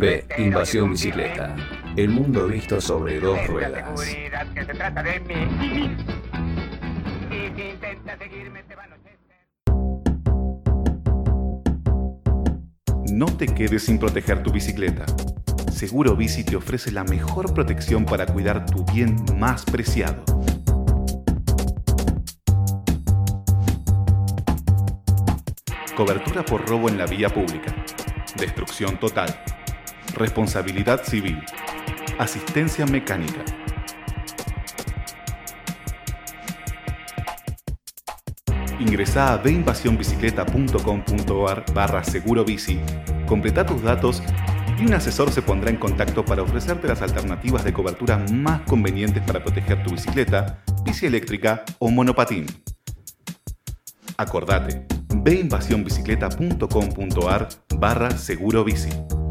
B. Invasión bicicleta. El mundo visto sobre dos ruedas. No te quedes sin proteger tu bicicleta. Seguro Bici te ofrece la mejor protección para cuidar tu bien más preciado. Cobertura por robo en la vía pública. Destrucción total. Responsabilidad civil. Asistencia mecánica. Ingresá a veinvasionbicicleta.com.ar barra seguro bici, completa tus datos y un asesor se pondrá en contacto para ofrecerte las alternativas de cobertura más convenientes para proteger tu bicicleta, bici eléctrica o monopatín. Acordate, veinvasionbicicleta.com.ar barra seguro bici.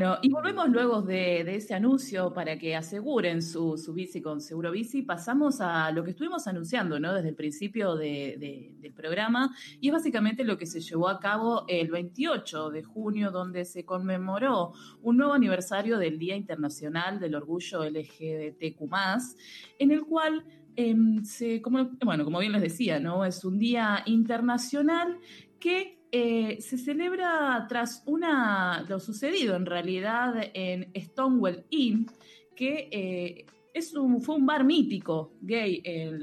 Bueno, y volvemos luego de, ese anuncio para que aseguren su, bici con Seguro Bici. Pasamos a lo que estuvimos anunciando ¿no? desde el principio del programa y es básicamente lo que se llevó a cabo el 28 de junio, donde se conmemoró un nuevo aniversario del Día Internacional del Orgullo LGBTQ, en el cual em, se, como, bueno, como bien les decía, ¿no? es un día internacional que eh, se celebra tras lo sucedido en realidad en Stonewall Inn, que eh, fue un bar mítico gay en,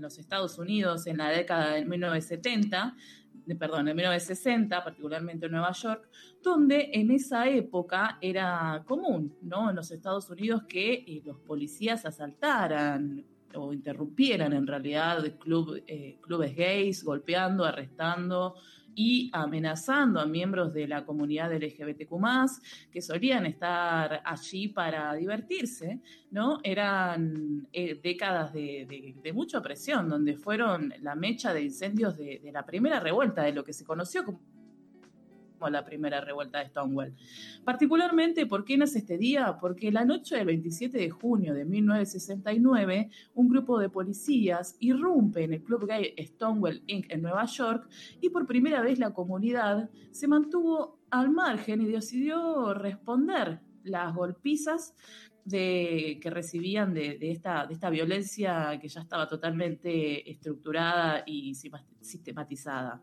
los Estados Unidos en la década de 1970, de, perdón, en 1960, particularmente en Nueva York, donde en esa época era común. En los Estados Unidos que eh, los policías asaltaran o interrumpieran en realidad club, clubes gays, golpeando, arrestando, y amenazando a miembros de la comunidad LGBTQ, que solían estar allí para divertirse, ¿no? Eran eh, décadas de, mucha opresión, donde fueron la mecha de incendios de, de la primera revuelta, de lo que se conoció como la primera revuelta de Stonewall. Particularmente, ¿por qué nace este día? Porque la noche del 27 de junio de 1969, un grupo de policías irrumpe en el club gay Stonewall Inc. en Nueva York y por primera vez la comunidad se mantuvo al margen y decidió responder las golpizas de, que recibían de, esta, violencia que ya estaba totalmente estructurada y sistematizada.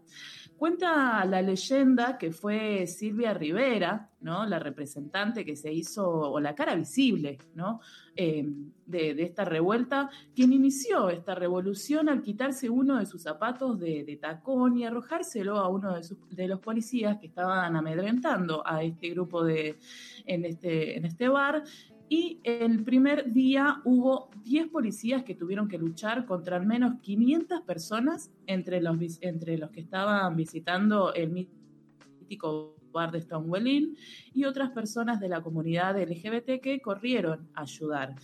Cuenta la leyenda que fue Silvia Rivera, ¿no? la representante que se hizo, o la cara visible ¿no? Eh, de, esta revuelta, quien inició esta revolución al quitarse uno de sus zapatos de, tacón y arrojárselo a uno de, los policías que estaban amedrentando a este grupo de, en, este, en este bar y el primer día hubo 10 policías que tuvieron que luchar contra al menos 500 personas entre los, entre los que estaban visitando el mítico bar de Stonewall Inn y otras personas de la comunidad LGBT que corrieron a ayudar.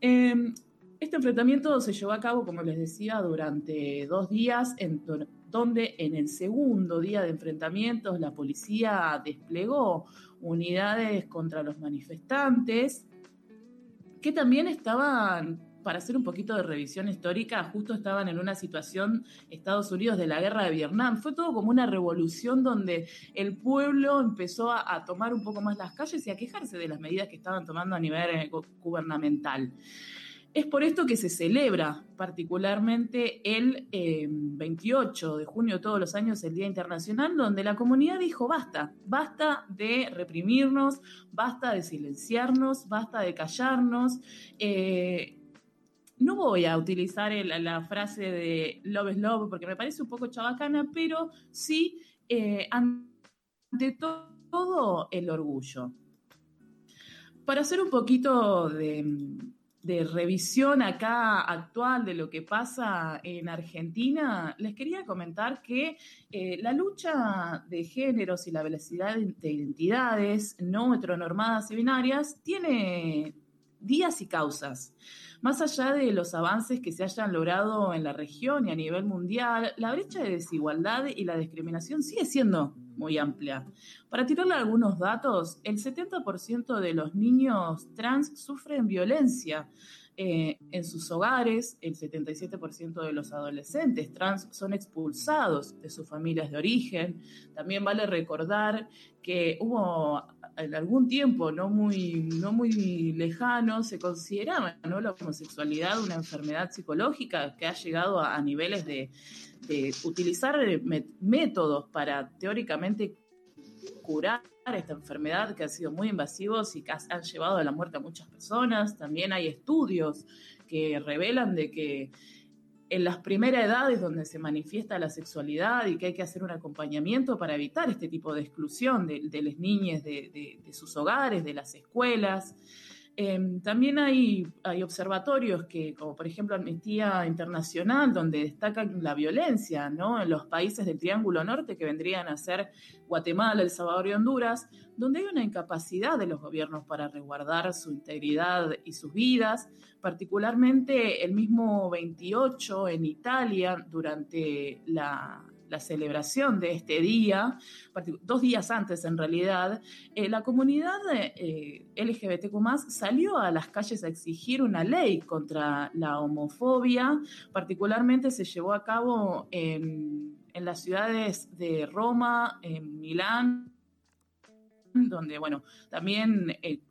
Em, este enfrentamiento se llevó a cabo, como les decía, durante dos días, en donde en el segundo día de enfrentamientos la policía desplegó unidades contra los manifestantes que también estaban, para hacer un poquito de revisión histórica, justo estaban en una situación Estados Unidos de la guerra de Vietnam. Fue todo como una revolución donde el pueblo empezó a, tomar un poco más las calles y a quejarse de las medidas que estaban tomando a nivel eh, gubernamental. Es por esto que se celebra particularmente el 28 eh, de junio todos los años el Día Internacional, donde la comunidad dijo basta, basta de reprimirnos, basta de silenciarnos, basta de callarnos. Eh, no voy a utilizar la frase de love is love porque me parece un poco chabacana, pero sí, eh, ante todo, el orgullo. Para hacer un poquito de de revisión acá actual de lo que pasa en Argentina, les quería comentar que eh, la lucha de géneros y la velocidad de identidades no heteronormadas y binarias tiene días y causas. Más allá de los avances que se hayan logrado en la región y a nivel mundial, la brecha de desigualdad y la discriminación sigue siendo muy amplia. Para tirarle algunos datos, el 70% de los niños trans sufren violencia. Eh, en sus hogares, el 77% de los adolescentes trans son expulsados de sus familias de origen. También vale recordar que hubo en algún tiempo no muy, no muy lejano se consideraba ¿no? la homosexualidad una enfermedad psicológica que ha llegado a, niveles de, utilizar métodos para teóricamente curar esta enfermedad que ha sido muy invasivos y que han llevado a la muerte a muchas personas. También hay estudios que revelan de que en las primeras edades donde se manifiesta la sexualidad y que hay que hacer un acompañamiento para evitar este tipo de exclusión de, las niñas de, sus hogares, de las escuelas. Em, también hay, hay, observatorios que, como por ejemplo Amnistía Internacional, donde destacan la violencia ¿no? en los países del Triángulo Norte, que vendrían a ser Guatemala, El Salvador y Honduras, donde hay una incapacidad de los gobiernos para resguardar su integridad y sus vidas, particularmente el mismo 28 en Italia, durante la, la celebración de este día, dos días antes en realidad, eh, la comunidad eh, LGBTQ salió a las calles a exigir una ley contra la homofobia, particularmente se llevó a cabo en, las ciudades de Roma, en Milán, donde, bueno, también eh,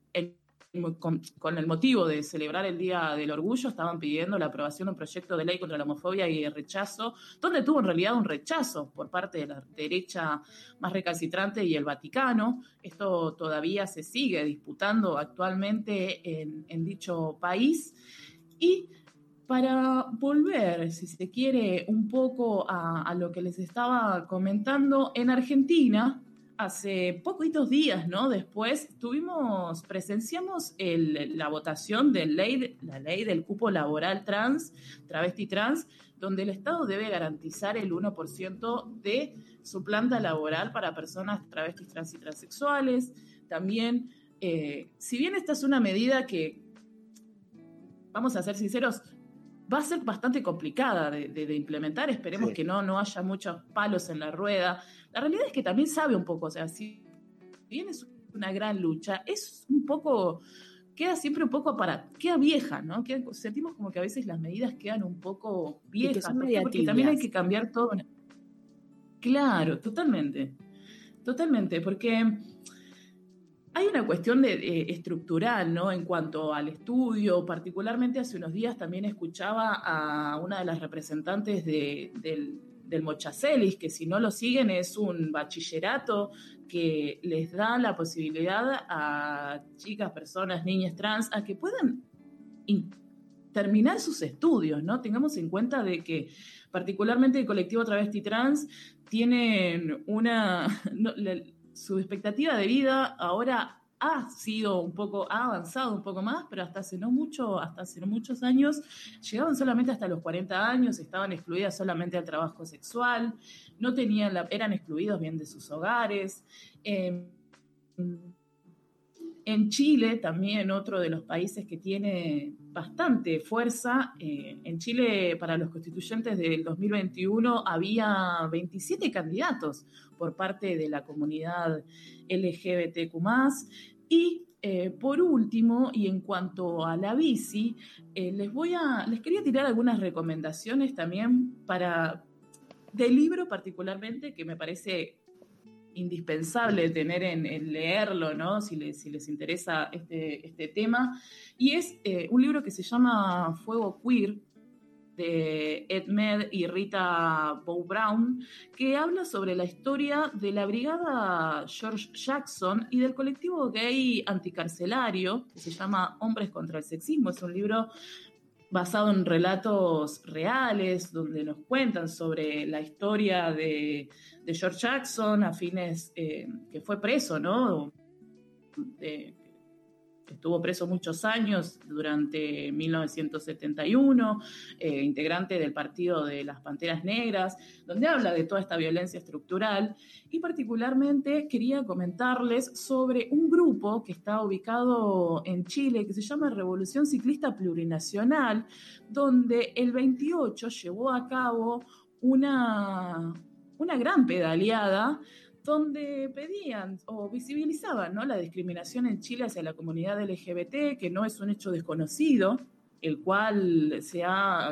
con, el motivo de celebrar el Día del Orgullo, estaban pidiendo la aprobación de un proyecto de ley contra la homofobia y el rechazo, donde tuvo en realidad un rechazo por parte de la derecha más recalcitrante y el Vaticano. Esto todavía se sigue disputando actualmente en, dicho país. Y para volver, si se quiere, un poco a, a, lo que les estaba comentando, en Argentina hace poquitos días, ¿no? Después tuvimos, presenciamos la votación de la ley del cupo laboral trans, travesti trans, donde el Estado debe garantizar el 1% de su planta laboral para personas travestis, trans y transexuales. También, eh, si bien esta es una medida que, vamos a ser sinceros, va a ser bastante complicada de, implementar. Esperemos que no, no haya muchos palos en la rueda. La realidad es que también sabe un poco, o sea, si bien es una gran lucha, es un poco, queda siempre un poco para, queda vieja, ¿no? sentimos como que a veces las medidas quedan un poco viejas, porque, también hay que cambiar todo. Claro, totalmente, totalmente, porque hay una cuestión de, eh, estructural, ¿no? En cuanto al estudio, particularmente hace unos días también escuchaba a una de las representantes del, del Mochacelis, que si no lo siguen es un bachillerato que les da la posibilidad a chicas, personas, niñas trans, a que puedan terminar sus estudios, ¿no? Tengamos en cuenta de que particularmente el colectivo travesti trans tienen una... su expectativa de vida ahora ha sido un poco, ha avanzado un poco más, pero hasta hace no mucho, hasta hace muchos años, llegaban solamente hasta los 40 años, estaban excluidas solamente al trabajo sexual, no tenían la, eran excluidos bien de sus hogares. Em, en Chile, también otro de los países que tiene bastante fuerza, eh, en Chile para los constituyentes del 2021 había 27 candidatos por parte de la comunidad LGBTQ y eh, por último, y en cuanto a la bici, eh, les voy a, les quería tirar algunas recomendaciones también para del libro particularmente que me parece indispensable tener en, leerlo, ¿no? Si les, si les interesa este, este tema. Y es eh, un libro que se llama Fuego Queer, de Ed Med y Rita Bow Brown, que habla sobre la historia de la brigada George Jackson y del colectivo gay anticarcelario, que se llama Hombres contra el Sexismo. Es un libro basado en relatos reales, donde nos cuentan sobre la historia de, George Jackson a fines, eh, que fue preso, ¿no? Estuvo preso muchos años durante 1971, eh, integrante del Partido de las Panteras Negras, donde habla de toda esta violencia estructural. Y particularmente quería comentarles sobre un grupo que está ubicado en Chile que se llama Revolución Ciclista Plurinacional, donde el 28 llevó a cabo una, una gran pedaleada donde pedían o visibilizaban ¿no? la discriminación en Chile hacia la comunidad LGBT, que no es un hecho desconocido, el cual se ha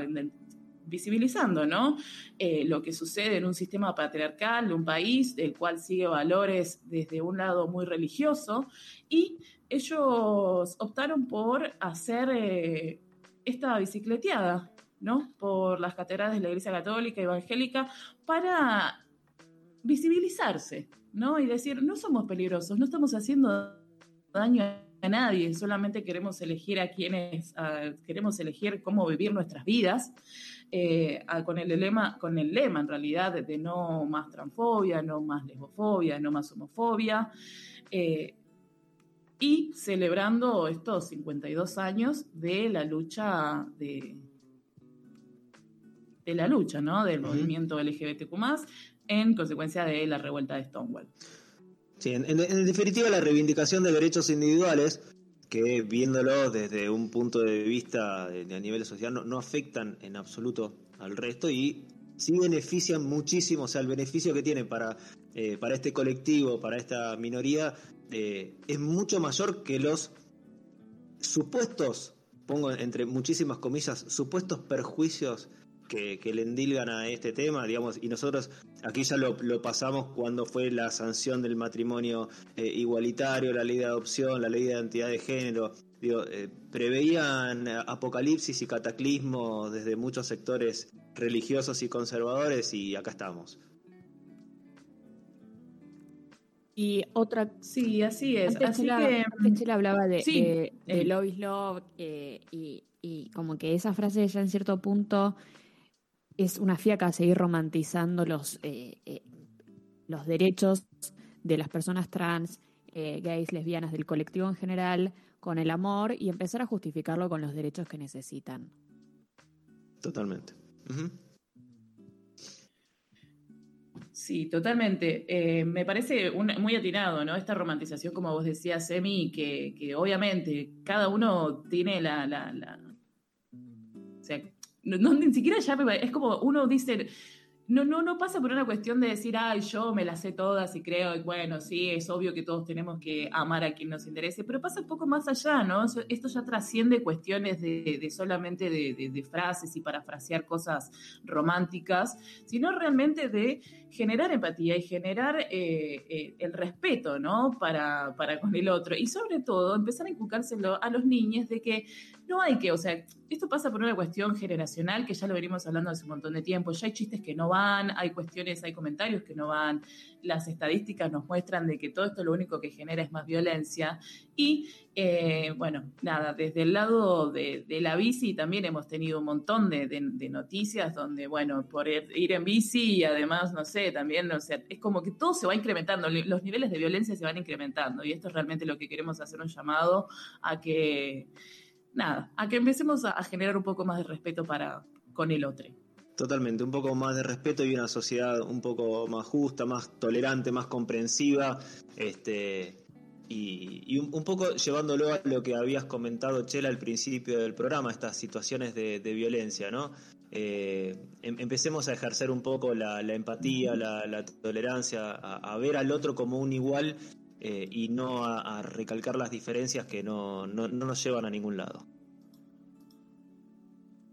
visibilizando, ¿no? Eh, lo que sucede en un sistema patriarcal de un país, del cual sigue valores desde un lado muy religioso, y ellos optaron por hacer eh, esta bicicleteada, ¿no? Por las catedrales de la Iglesia Católica Evangélica para visibilizarse, ¿no? Y decir, no somos peligrosos, no estamos haciendo daño a nadie, solamente queremos elegir a quienes, queremos elegir cómo vivir nuestras vidas, eh, con, el lema, con el lema en realidad de, no más transfobia, no más lesbofobia, no más homofobia, eh, y celebrando estos 52 años de la lucha de, de la lucha, ¿no? Del movimiento LGBTQ+, en consecuencia de la revuelta de Stonewall. Sí, en, definitiva la reivindicación de derechos individuales que viéndolo desde un punto de vista a nivel social no, afectan en absoluto al resto y sí benefician muchísimo, o sea, el beneficio que tiene para, eh, para este colectivo, para esta minoría, eh, es mucho mayor que los supuestos, pongo entre muchísimas comillas, supuestos perjuicios que, le endilgan a este tema, digamos, y nosotros aquí ya lo, pasamos cuando fue la sanción del matrimonio eh, igualitario, la ley de adopción, la ley de identidad de género, digo, eh, preveían apocalipsis y cataclismo desde muchos sectores religiosos y conservadores y acá estamos. Y otra, sí, así es. Antes, Chela, que, hablaba de, de, eh. love is love y, y, como que esa frase ya en cierto punto es una fiaca seguir romantizando los, eh, eh, los derechos de las personas trans, eh, gays, lesbianas, del colectivo en general, con el amor y empezar a justificarlo con los derechos que necesitan. Totalmente. Sí, totalmente. me parece muy atinado, ¿no? Esta romantización, como vos decías, Emi, que, que obviamente cada uno tiene la, la, la o sea, no, ni siquiera ya es como uno dice, no, no, no pasa por una cuestión de decir, ay, yo me las sé todas y creo, bueno, sí, es obvio que todos tenemos que amar a quien nos interese, pero pasa un poco más allá, ¿no? Esto ya trasciende cuestiones de, solamente de, frases y parafrasear cosas románticas, sino realmente de generar empatía y generar eh, eh, el respeto, ¿no? Para, para con el otro. Y sobre todo, empezar a inculcárselo a los niños de que no hay que, o sea, esto pasa por una cuestión generacional que ya lo venimos hablando hace un montón de tiempo. Ya hay chistes que no van, hay cuestiones, hay comentarios que no van. Las estadísticas nos muestran de que todo esto lo único que genera es más violencia. Y eh, bueno, nada, desde el lado de, la bici también hemos tenido un montón de, noticias donde, bueno, por ir en bici y además, no sé, también, o sea, es como que todo se va incrementando, los niveles de violencia se van incrementando. Y esto es realmente lo que queremos hacer un llamado a que nada, a que empecemos a, generar un poco más de respeto para con el otro. Totalmente, un poco más de respeto y una sociedad un poco más justa, más tolerante, más comprensiva, este, y, un, poco llevándolo a lo que habías comentado, Chela, al principio del programa, estas situaciones de, violencia, ¿no? Eh, em, empecemos a ejercer un poco la, empatía, la, tolerancia, a, ver al otro como un igual eh, y no a, recalcar las diferencias que no, no, no nos llevan a ningún lado.